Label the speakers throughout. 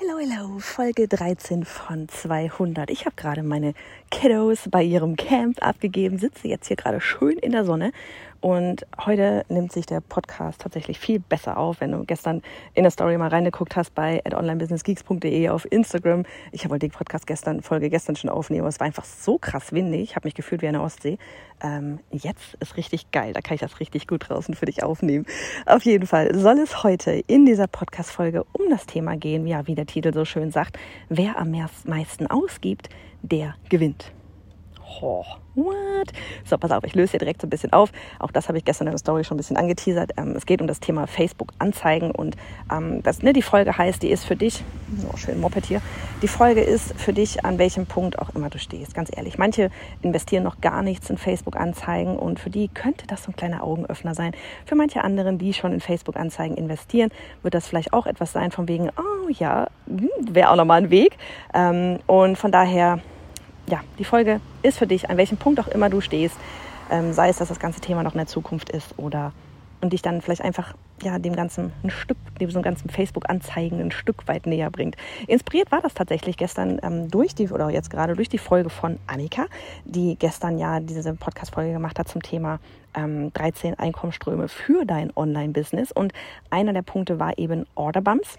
Speaker 1: Hello, hello, Folge 13 von 200. Ich habe gerade meine Kiddos bei ihrem Camp abgegeben, sitze jetzt hier gerade schön in der Sonne und heute nimmt sich der Podcast tatsächlich viel besser auf, wenn du gestern in der Story mal reingeguckt hast bei onlinebusinessgeeks.de auf Instagram. Ich wollte die Podcast gestern, Folge gestern schon aufnehmen, es war einfach so krass windig. Ich habe mich gefühlt wie eine Ostsee. Ähm, jetzt ist richtig geil. Da kann ich das richtig gut draußen für dich aufnehmen. Auf jeden Fall soll es heute in dieser Podcast-Folge um das Thema gehen, ja, wie der Titel so schön sagt, wer am meisten ausgibt, der gewinnt. Oh, what? So, pass auf, ich löse hier direkt so ein bisschen auf. Auch das habe ich gestern in der Story schon ein bisschen angeteasert. Ähm, es geht um das Thema Facebook-Anzeigen und ähm, das, ne, die Folge heißt, die ist für dich, oh, schön Moped hier, die Folge ist für dich, an welchem Punkt auch immer du stehst. Ganz ehrlich, manche investieren noch gar nichts in Facebook-Anzeigen und für die könnte das so ein kleiner Augenöffner sein. Für manche anderen, die schon in Facebook-Anzeigen investieren, wird das vielleicht auch etwas sein von wegen, oh ja, hm, wäre auch nochmal ein Weg. Ähm, und von daher ja, die Folge ist für dich, an welchem Punkt auch immer du stehst, ähm, sei es, dass das ganze Thema noch in der Zukunft ist oder und dich dann vielleicht einfach ja dem ganzen ein Stück, dem so ganzen Facebook-Anzeigen ein Stück weit näher bringt. Inspiriert war das tatsächlich gestern ähm, durch die oder jetzt gerade durch die Folge von Annika, die gestern ja diese Podcast-Folge gemacht hat zum Thema ähm, 13 Einkommensströme für dein Online-Business und einer der Punkte war eben Orderbumps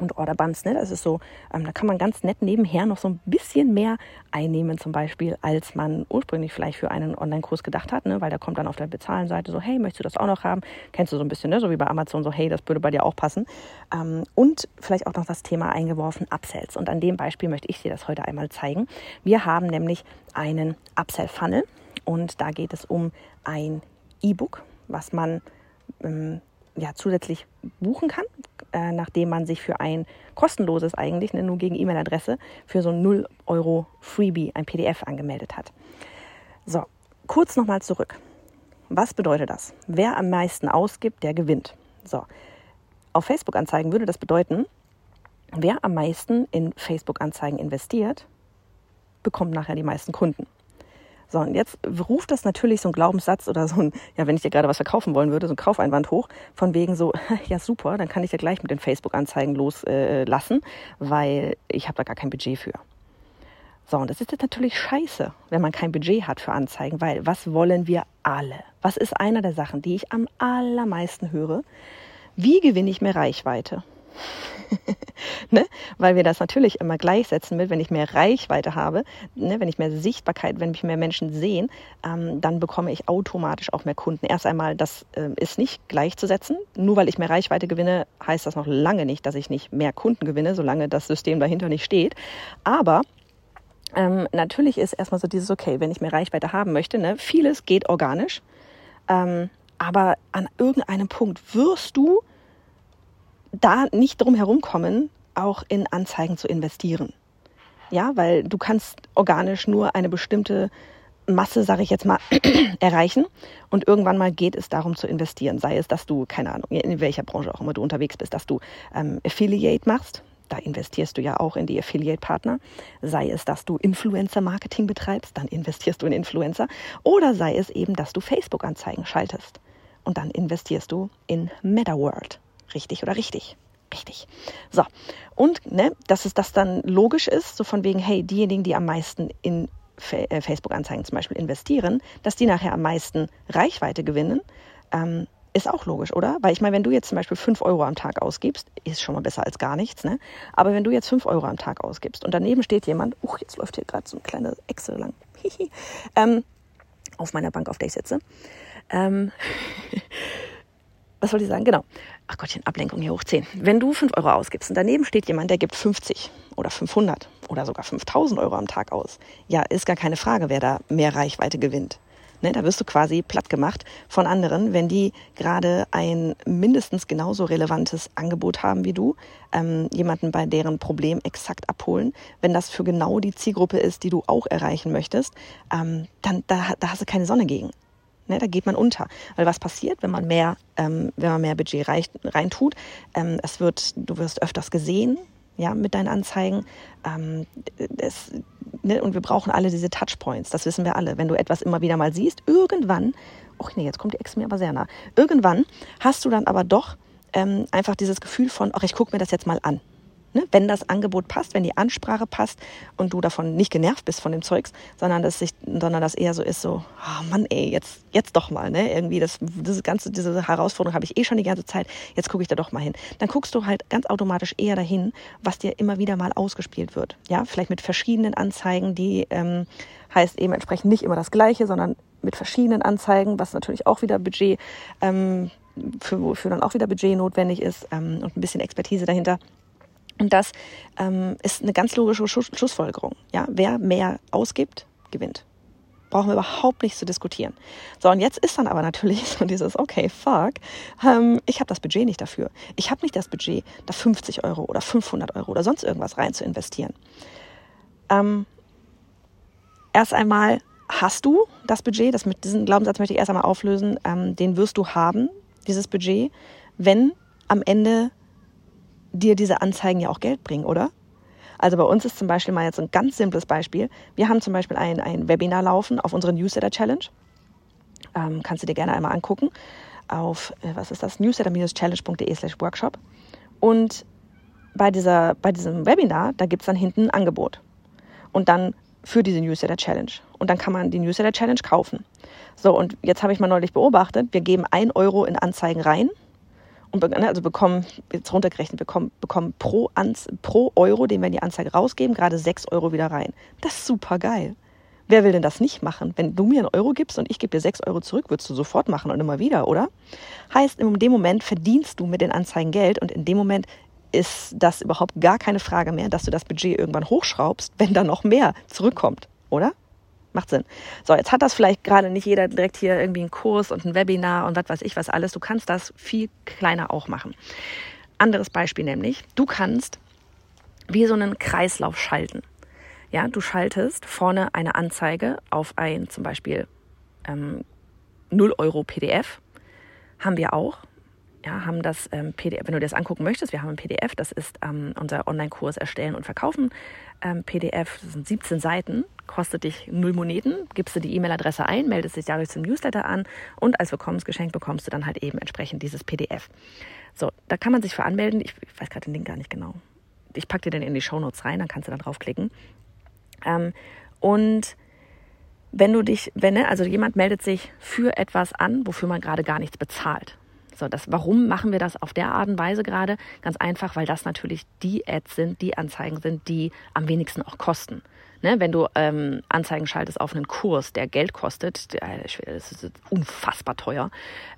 Speaker 1: und Orderbumps, ne? Das ist so, ähm, da kann man ganz nett nebenher noch so ein bisschen mehr einnehmen, zum Beispiel, als man ursprünglich vielleicht für einen Online-Kurs gedacht hat, ne? Weil da kommt dann auf der Bezahlen-Seite so, hey, möchtest du das auch noch haben? Kennst du so ein bisschen, ne? So wie bei Amazon, so, hey, das würde bei dir auch passen. Ähm, und vielleicht auch noch das Thema eingeworfen, Upsells. Und an dem Beispiel möchte ich dir das heute einmal zeigen. Wir haben nämlich einen Upsell-Funnel und da geht es um ein E-Book, was man ähm, ja, zusätzlich buchen kann, äh, nachdem man sich für ein kostenloses eigentlich, ne, nur gegen E-Mail-Adresse, für so ein 0 Euro Freebie, ein PDF angemeldet hat. So, kurz nochmal zurück. Was bedeutet das? Wer am meisten ausgibt, der gewinnt. So, auf Facebook-Anzeigen würde das bedeuten, wer am meisten in Facebook-Anzeigen investiert, bekommt nachher die meisten Kunden. So, und jetzt ruft das natürlich so ein Glaubenssatz oder so ein, ja, wenn ich dir gerade was verkaufen wollen würde, so ein Kaufeinwand hoch, von wegen so, ja super, dann kann ich ja gleich mit den Facebook-Anzeigen loslassen, äh, weil ich habe da gar kein Budget für. So, und das ist jetzt natürlich scheiße, wenn man kein Budget hat für Anzeigen, weil was wollen wir alle? Was ist einer der Sachen, die ich am allermeisten höre? Wie gewinne ich mehr Reichweite? ne? Weil wir das natürlich immer gleichsetzen mit, wenn ich mehr Reichweite habe, ne? wenn ich mehr Sichtbarkeit, wenn mich mehr Menschen sehen, ähm, dann bekomme ich automatisch auch mehr Kunden. Erst einmal, das äh, ist nicht gleichzusetzen. Nur weil ich mehr Reichweite gewinne, heißt das noch lange nicht, dass ich nicht mehr Kunden gewinne, solange das System dahinter nicht steht. Aber ähm, natürlich ist erstmal so dieses, okay, wenn ich mehr Reichweite haben möchte, ne? vieles geht organisch. Ähm, aber an irgendeinem Punkt wirst du da nicht drum herumkommen, auch in Anzeigen zu investieren. Ja, weil du kannst organisch nur eine bestimmte Masse, sage ich jetzt mal, erreichen. Und irgendwann mal geht es darum zu investieren. Sei es, dass du, keine Ahnung, in welcher Branche auch immer du unterwegs bist, dass du ähm, Affiliate machst. Da investierst du ja auch in die Affiliate-Partner. Sei es, dass du Influencer-Marketing betreibst, dann investierst du in Influencer. Oder sei es eben, dass du Facebook-Anzeigen schaltest. Und dann investierst du in MetaWorld. Richtig oder richtig? Richtig. So. Und, ne, dass es das dann logisch ist, so von wegen, hey, diejenigen, die am meisten in äh, Facebook-Anzeigen zum Beispiel investieren, dass die nachher am meisten Reichweite gewinnen, ähm, ist auch logisch, oder? Weil ich meine, wenn du jetzt zum Beispiel 5 Euro am Tag ausgibst, ist schon mal besser als gar nichts, ne? Aber wenn du jetzt 5 Euro am Tag ausgibst und daneben steht jemand, uch, jetzt läuft hier gerade so ein kleiner Excel lang, ähm, auf meiner Bank, auf der ich sitze, ähm, was soll ich sagen? Genau. Ach Gottchen, Ablenkung hier hoch 10. Wenn du 5 Euro ausgibst und daneben steht jemand, der gibt 50 oder 500 oder sogar 5000 Euro am Tag aus, ja, ist gar keine Frage, wer da mehr Reichweite gewinnt. Ne, da wirst du quasi platt gemacht von anderen, wenn die gerade ein mindestens genauso relevantes Angebot haben wie du, ähm, jemanden bei deren Problem exakt abholen. Wenn das für genau die Zielgruppe ist, die du auch erreichen möchtest, ähm, dann da, da hast du keine Sonne gegen. Ne, da geht man unter. Weil was passiert, wenn man mehr, ähm, wenn man mehr Budget rein, reintut? Ähm, es wird, du wirst öfters gesehen, ja, mit deinen Anzeigen. Ähm, es, ne, und wir brauchen alle diese Touchpoints. Das wissen wir alle. Wenn du etwas immer wieder mal siehst, irgendwann, ach nee, jetzt kommt die Ex mir aber sehr nah. Irgendwann hast du dann aber doch ähm, einfach dieses Gefühl von, ach, ich gucke mir das jetzt mal an. Ne? Wenn das Angebot passt, wenn die Ansprache passt und du davon nicht genervt bist von dem Zeugs, sondern dass sich, sondern das eher so ist, so, oh Mann, ey, jetzt, jetzt doch mal, ne? Irgendwie das, diese ganze, diese Herausforderung habe ich eh schon die ganze Zeit, jetzt gucke ich da doch mal hin. Dann guckst du halt ganz automatisch eher dahin, was dir immer wieder mal ausgespielt wird. Ja, vielleicht mit verschiedenen Anzeigen, die ähm, heißt eben entsprechend nicht immer das Gleiche, sondern mit verschiedenen Anzeigen, was natürlich auch wieder Budget, ähm, für, wofür dann auch wieder Budget notwendig ist ähm, und ein bisschen Expertise dahinter. Und das ähm, ist eine ganz logische Schlussfolgerung. Ja, wer mehr ausgibt, gewinnt. Brauchen wir überhaupt nicht zu diskutieren. So, und jetzt ist dann aber natürlich so dieses, okay, fuck, ähm, ich habe das Budget nicht dafür. Ich habe nicht das Budget, da 50 Euro oder 500 Euro oder sonst irgendwas rein zu investieren. Ähm, erst einmal hast du das Budget, das mit diesem Glaubenssatz möchte ich erst einmal auflösen, ähm, den wirst du haben, dieses Budget, wenn am Ende dir diese Anzeigen ja auch Geld bringen, oder? Also bei uns ist zum Beispiel mal jetzt ein ganz simples Beispiel. Wir haben zum Beispiel ein, ein Webinar laufen auf unsere Newsletter Challenge. Ähm, kannst du dir gerne einmal angucken auf, äh, was ist das, newsletter-challenge.de slash workshop. Und bei, dieser, bei diesem Webinar, da gibt es dann hinten ein Angebot. Und dann für diese Newsletter Challenge. Und dann kann man die Newsletter Challenge kaufen. So, und jetzt habe ich mal neulich beobachtet, wir geben ein Euro in Anzeigen rein und also bekommen, jetzt runtergerechnet, bekommen, bekommen pro, pro Euro, den wir in die Anzeige rausgeben, gerade sechs Euro wieder rein. Das ist super geil. Wer will denn das nicht machen? Wenn du mir einen Euro gibst und ich gebe dir sechs Euro zurück, würdest du sofort machen und immer wieder, oder? Heißt, in dem Moment verdienst du mit den Anzeigen Geld und in dem Moment ist das überhaupt gar keine Frage mehr, dass du das Budget irgendwann hochschraubst, wenn da noch mehr zurückkommt, oder? Macht Sinn. So, jetzt hat das vielleicht gerade nicht jeder direkt hier irgendwie einen Kurs und ein Webinar und was weiß ich was alles. Du kannst das viel kleiner auch machen. Anderes Beispiel nämlich, du kannst wie so einen Kreislauf schalten. Ja, du schaltest vorne eine Anzeige auf ein zum Beispiel ähm, 0 Euro PDF. Haben wir auch ja, haben das ähm, PDF, wenn du dir das angucken möchtest, wir haben ein PDF, das ist ähm, unser Online-Kurs Erstellen und Verkaufen. Ähm, PDF, das sind 17 Seiten, kostet dich null Moneten, gibst du die E-Mail-Adresse ein, meldest dich dadurch zum Newsletter an und als Willkommensgeschenk bekommst du dann halt eben entsprechend dieses PDF. So, da kann man sich für anmelden. Ich, ich weiß gerade den Link gar nicht genau. Ich packe dir den in die Shownotes rein, dann kannst du da draufklicken. Ähm, und wenn du dich, wenn, ne, also jemand meldet sich für etwas an, wofür man gerade gar nichts bezahlt. So, das, warum machen wir das auf der Art und Weise gerade? Ganz einfach, weil das natürlich die Ads sind, die Anzeigen sind, die am wenigsten auch kosten. Ne, wenn du ähm, Anzeigen schaltest auf einen Kurs, der Geld kostet, der, das ist unfassbar teuer,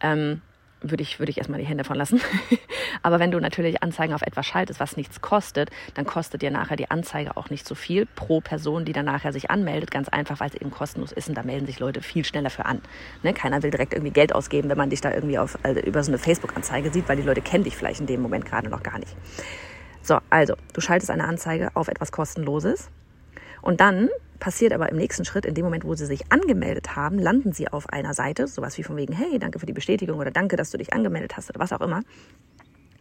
Speaker 1: ähm, würde ich, würde ich erstmal die Hände von lassen. Aber wenn du natürlich Anzeigen auf etwas schaltest, was nichts kostet, dann kostet dir nachher die Anzeige auch nicht so viel pro Person, die dann nachher sich anmeldet. Ganz einfach, weil es eben kostenlos ist und da melden sich Leute viel schneller für an. Ne? Keiner will direkt irgendwie Geld ausgeben, wenn man dich da irgendwie auf, also über so eine Facebook-Anzeige sieht, weil die Leute kennen dich vielleicht in dem Moment gerade noch gar nicht. So, also, du schaltest eine Anzeige auf etwas Kostenloses und dann passiert aber im nächsten Schritt, in dem Moment, wo sie sich angemeldet haben, landen sie auf einer Seite, sowas wie von wegen, hey, danke für die Bestätigung oder danke, dass du dich angemeldet hast oder was auch immer.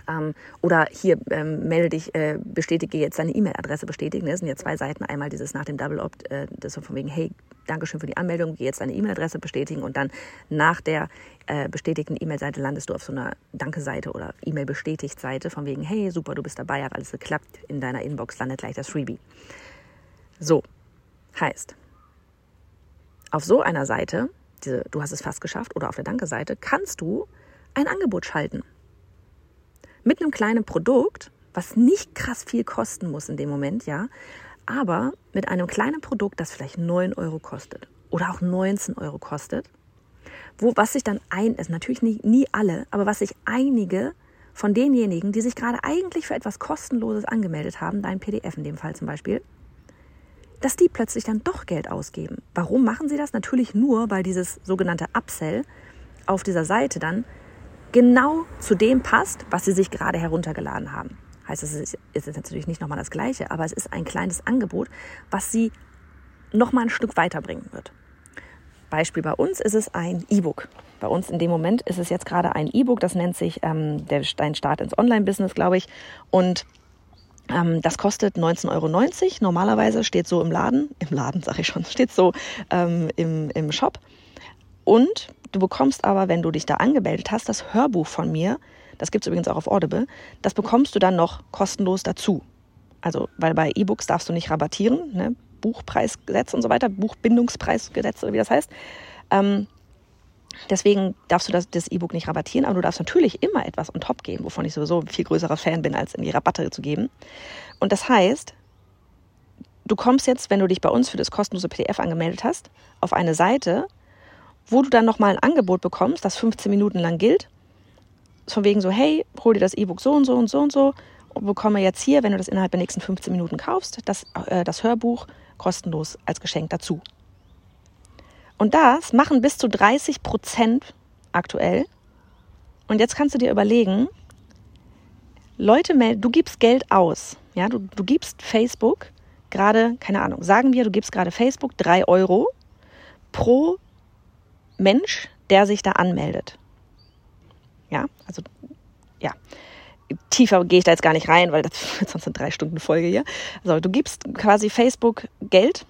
Speaker 1: Ähm, oder hier ähm, melde dich, äh, bestätige jetzt deine E-Mail-Adresse bestätigen. Das sind ja zwei Seiten. Einmal dieses nach dem Double Opt, äh, das von wegen, hey, danke schön für die Anmeldung, geh jetzt deine E-Mail-Adresse bestätigen und dann nach der äh, bestätigten E-Mail-Seite landest du auf so einer Danke-Seite oder E-Mail-Bestätigt-Seite von wegen, hey, super, du bist dabei, hat alles geklappt, in deiner Inbox landet gleich das Freebie. So, Heißt, auf so einer Seite, diese, du hast es fast geschafft, oder auf der Danke-Seite, kannst du ein Angebot schalten. Mit einem kleinen Produkt, was nicht krass viel kosten muss in dem Moment, ja, aber mit einem kleinen Produkt, das vielleicht 9 Euro kostet oder auch 19 Euro kostet, wo, was sich dann ein, ist natürlich nie, nie alle, aber was sich einige von denjenigen, die sich gerade eigentlich für etwas Kostenloses angemeldet haben, dein PDF in dem Fall zum Beispiel, dass die plötzlich dann doch Geld ausgeben. Warum machen sie das? Natürlich nur, weil dieses sogenannte Upsell auf dieser Seite dann genau zu dem passt, was sie sich gerade heruntergeladen haben. Heißt, es ist, ist natürlich nicht nochmal das Gleiche, aber es ist ein kleines Angebot, was sie nochmal ein Stück weiterbringen wird. Beispiel bei uns ist es ein E-Book. Bei uns in dem Moment ist es jetzt gerade ein E-Book, das nennt sich ähm, der Dein Start ins Online-Business, glaube ich. Und ähm, das kostet 19,90 Euro. Normalerweise steht so im Laden, im Laden sage ich schon, steht so ähm, im, im Shop. Und du bekommst aber, wenn du dich da angemeldet hast, das Hörbuch von mir, das gibt es übrigens auch auf Audible, das bekommst du dann noch kostenlos dazu. Also, weil bei E-Books darfst du nicht rabattieren, ne? Buchpreisgesetz und so weiter, Buchbindungspreisgesetz oder wie das heißt. Ähm, deswegen darfst du das, das E-Book nicht rabattieren, aber du darfst natürlich immer etwas on top geben, wovon ich sowieso ein viel größerer Fan bin, als in die Rabatte zu geben. Und das heißt, du kommst jetzt, wenn du dich bei uns für das kostenlose PDF angemeldet hast, auf eine Seite, wo du dann nochmal ein Angebot bekommst, das 15 Minuten lang gilt. Von wegen so, hey, hol dir das E-Book so und so und so und so und bekomme jetzt hier, wenn du das innerhalb der nächsten 15 Minuten kaufst, das, äh, das Hörbuch kostenlos als Geschenk dazu. Und das machen bis zu 30 Prozent aktuell. Und jetzt kannst du dir überlegen, Leute melden, du gibst Geld aus. Ja, du, du gibst Facebook gerade, keine Ahnung, sagen wir, du gibst gerade Facebook 3 Euro pro Mensch, der sich da anmeldet. Ja, also ja, tiefer gehe ich da jetzt gar nicht rein, weil das sonst eine drei Stunden Folge hier. Also du gibst quasi Facebook Geld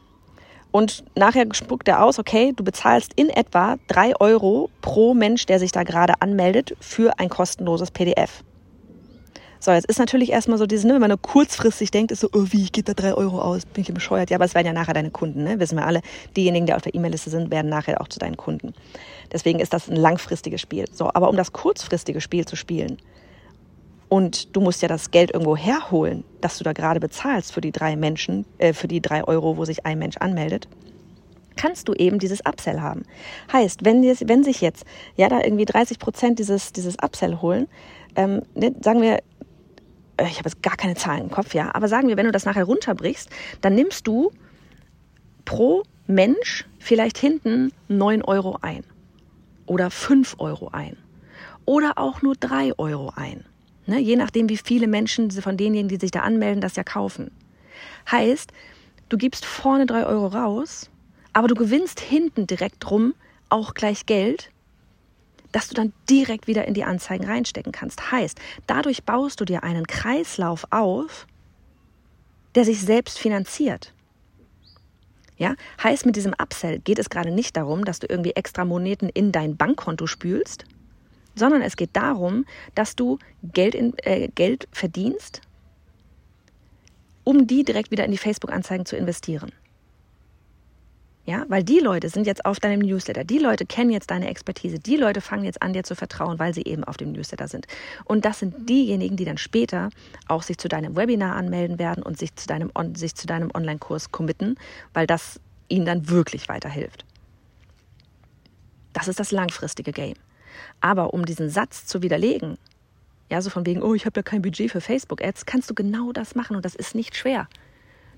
Speaker 1: und nachher spuckt er aus, okay, du bezahlst in etwa drei Euro pro Mensch, der sich da gerade anmeldet, für ein kostenloses PDF. So, jetzt ist natürlich erstmal so dieses, ne, wenn man nur kurzfristig denkt, ist so, oh, wie, gebe da drei Euro aus, bin ich bescheuert. Ja, aber es werden ja nachher deine Kunden, ne? wissen wir alle. Diejenigen, die auf der E-Mail-Liste sind, werden nachher auch zu deinen Kunden. Deswegen ist das ein langfristiges Spiel. So, aber um das kurzfristige Spiel zu spielen, und du musst ja das Geld irgendwo herholen, das du da gerade bezahlst für die drei Menschen, äh, für die drei Euro, wo sich ein Mensch anmeldet, kannst du eben dieses Upsell haben. Heißt, wenn, wenn sich jetzt ja da irgendwie 30 Prozent dieses, dieses Upsell holen, ähm, ne, sagen wir, äh, ich habe jetzt gar keine Zahlen im Kopf, ja, aber sagen wir, wenn du das nachher runterbrichst, dann nimmst du pro Mensch vielleicht hinten 9 Euro ein oder 5 Euro ein oder auch nur 3 Euro ein. Ne? Je nachdem, wie viele Menschen von denjenigen, die sich da anmelden, das ja kaufen. Heißt, du gibst vorne 3 Euro raus, aber du gewinnst hinten direkt drum auch gleich Geld, dass du dann direkt wieder in die Anzeigen reinstecken kannst. Heißt, dadurch baust du dir einen Kreislauf auf, der sich selbst finanziert. Ja, heißt mit diesem Upsell geht es gerade nicht darum, dass du irgendwie extra Moneten in dein Bankkonto spülst, sondern es geht darum, dass du Geld, in, äh, Geld verdienst, um die direkt wieder in die Facebook-Anzeigen zu investieren. Ja, weil die Leute sind jetzt auf deinem Newsletter. Die Leute kennen jetzt deine Expertise. Die Leute fangen jetzt an, dir zu vertrauen, weil sie eben auf dem Newsletter sind. Und das sind diejenigen, die dann später auch sich zu deinem Webinar anmelden werden und sich zu deinem, sich zu deinem Online-Kurs committen, weil das ihnen dann wirklich weiterhilft. Das ist das langfristige Game. Aber um diesen Satz zu widerlegen, ja, so von wegen, oh, ich habe ja kein Budget für Facebook-Ads, kannst du genau das machen und das ist nicht schwer.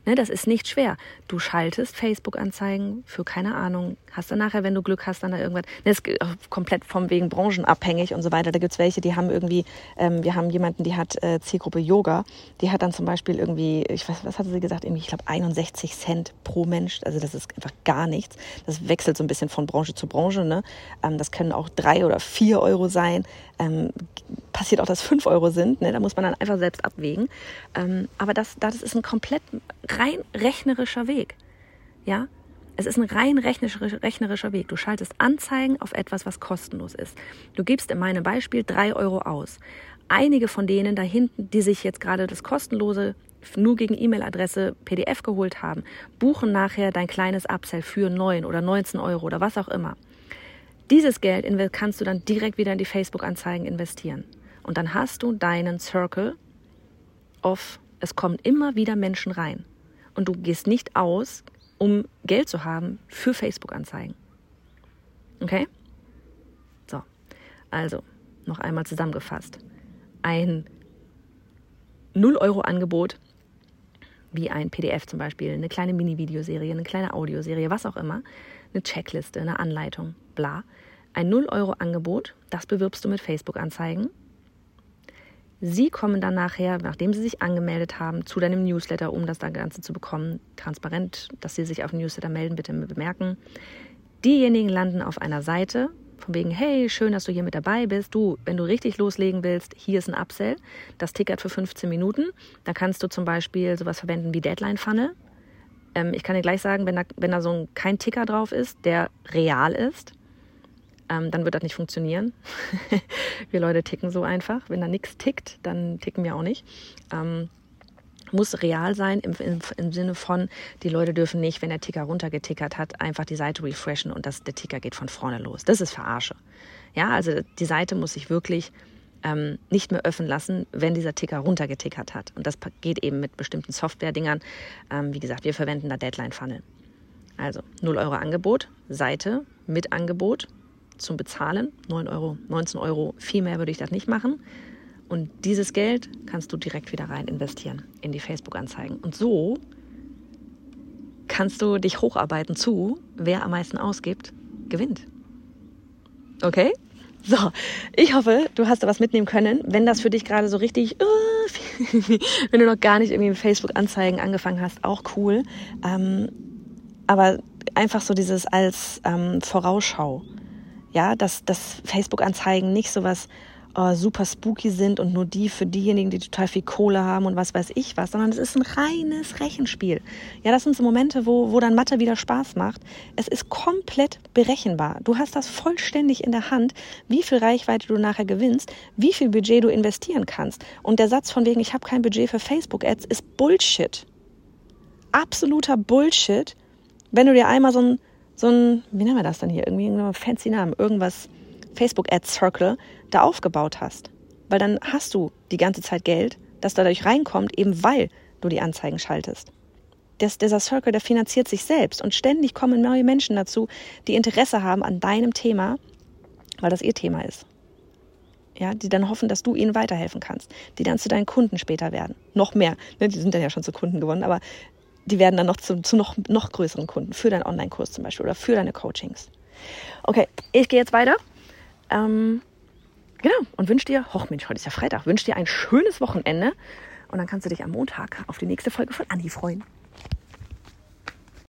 Speaker 1: Ne, das ist nicht schwer. Du schaltest Facebook-Anzeigen für keine Ahnung. Hast dann nachher, wenn du Glück hast, dann da irgendwas. Ne, das ist komplett vom wegen branchenabhängig und so weiter. Da gibt es welche, die haben irgendwie, ähm, wir haben jemanden, die hat äh, Zielgruppe Yoga. Die hat dann zum Beispiel irgendwie, ich weiß, was hatte sie gesagt? Irgendwie, ich glaube, 61 Cent pro Mensch. Also das ist einfach gar nichts. Das wechselt so ein bisschen von Branche zu Branche. Ne? Ähm, das können auch drei oder vier Euro sein. Ähm, passiert auch, dass fünf Euro sind. Ne? Da muss man dann einfach selbst abwägen. Ähm, aber das, das ist ein komplett rein rechnerischer Weg. Ja, es ist ein rein rechnerischer Weg. Du schaltest Anzeigen auf etwas, was kostenlos ist. Du gibst in meinem Beispiel drei Euro aus. Einige von denen da hinten, die sich jetzt gerade das kostenlose nur gegen E-Mail-Adresse PDF geholt haben, buchen nachher dein kleines Upsell für 9 oder 19 Euro oder was auch immer. Dieses Geld kannst du dann direkt wieder in die Facebook-Anzeigen investieren. Und dann hast du deinen Circle of, es kommen immer wieder Menschen rein und du gehst nicht aus, um Geld zu haben für Facebook-Anzeigen. Okay? So, also noch einmal zusammengefasst. Ein 0-Euro-Angebot, wie ein PDF zum Beispiel, eine kleine Mini-Videoserie, eine kleine Audioserie, was auch immer, eine Checkliste, eine Anleitung, bla. Ein 0-Euro-Angebot, das bewirbst du mit Facebook-Anzeigen Sie kommen dann nachher, nachdem Sie sich angemeldet haben, zu deinem Newsletter, um das Ganze zu bekommen. Transparent, dass Sie sich auf den Newsletter melden, bitte bemerken. Diejenigen landen auf einer Seite, von wegen, hey, schön, dass du hier mit dabei bist. Du, wenn du richtig loslegen willst, hier ist ein Upsell. Das tickert für 15 Minuten. Da kannst du zum Beispiel sowas verwenden wie Deadline Funnel. Ähm, ich kann dir gleich sagen, wenn da, wenn da so ein, kein Ticker drauf ist, der real ist, ähm, dann wird das nicht funktionieren. wir Leute ticken so einfach. Wenn da nichts tickt, dann ticken wir auch nicht. Ähm, muss real sein im, im, im, Sinne von, die Leute dürfen nicht, wenn der Ticker runtergetickert hat, einfach die Seite refreshen und das, der Ticker geht von vorne los. Das ist Verarsche. Ja, also die Seite muss sich wirklich ähm, nicht mehr öffnen lassen, wenn dieser Ticker runtergetickert hat. Und das geht eben mit bestimmten Software-Dingern. Ähm, wie gesagt, wir verwenden da Deadline-Funnel. Also 0 Euro Angebot, Seite mit Angebot zum Bezahlen, 9 Euro, 19 Euro, viel mehr würde ich das nicht machen. Und dieses Geld kannst du direkt wieder rein investieren in die Facebook-Anzeigen. Und so kannst du dich hocharbeiten zu, wer am meisten ausgibt, gewinnt. Okay? So, ich hoffe, du hast da was mitnehmen können. Wenn das für dich gerade so richtig, uh, wenn du noch gar nicht irgendwie mit Facebook-Anzeigen angefangen hast, auch cool. Ähm, aber einfach so dieses als ähm, Vorausschau. Ja, dass, dass Facebook-Anzeigen nicht so was äh, super spooky sind und nur die für diejenigen, die total viel Kohle haben und was weiß ich was, sondern es ist ein reines Rechenspiel. Ja, das sind so Momente, wo, wo dann Mathe wieder Spaß macht. Es ist komplett berechenbar. Du hast das vollständig in der Hand, wie viel Reichweite du nachher gewinnst, wie viel Budget du investieren kannst. Und der Satz von wegen, ich habe kein Budget für Facebook-Ads, ist Bullshit. Absoluter Bullshit. Wenn du dir einmal so ein, so ein, wie nennen wir das dann hier? Irgendwie einen fancy Namen, irgendwas Facebook Ads Circle da aufgebaut hast. Weil dann hast du die ganze Zeit Geld, das dadurch reinkommt, eben weil du die Anzeigen schaltest. Das, dieser Circle, der finanziert sich selbst und ständig kommen neue Menschen dazu, die Interesse haben an deinem Thema, weil das ihr Thema ist. Ja, die dann hoffen, dass du ihnen weiterhelfen kannst, die dann zu deinen Kunden später werden. Noch mehr, ne, die sind dann ja schon zu Kunden geworden, aber die werden dann noch zu, zu noch, noch größeren Kunden für deinen Online-Kurs zum Beispiel oder für deine Coachings. Okay, ich gehe jetzt weiter. Ähm, genau, und wünsche dir, hoch Mensch, heute ist ja Freitag, wünsche dir ein schönes Wochenende und dann kannst du dich am Montag auf die nächste Folge von Anni freuen.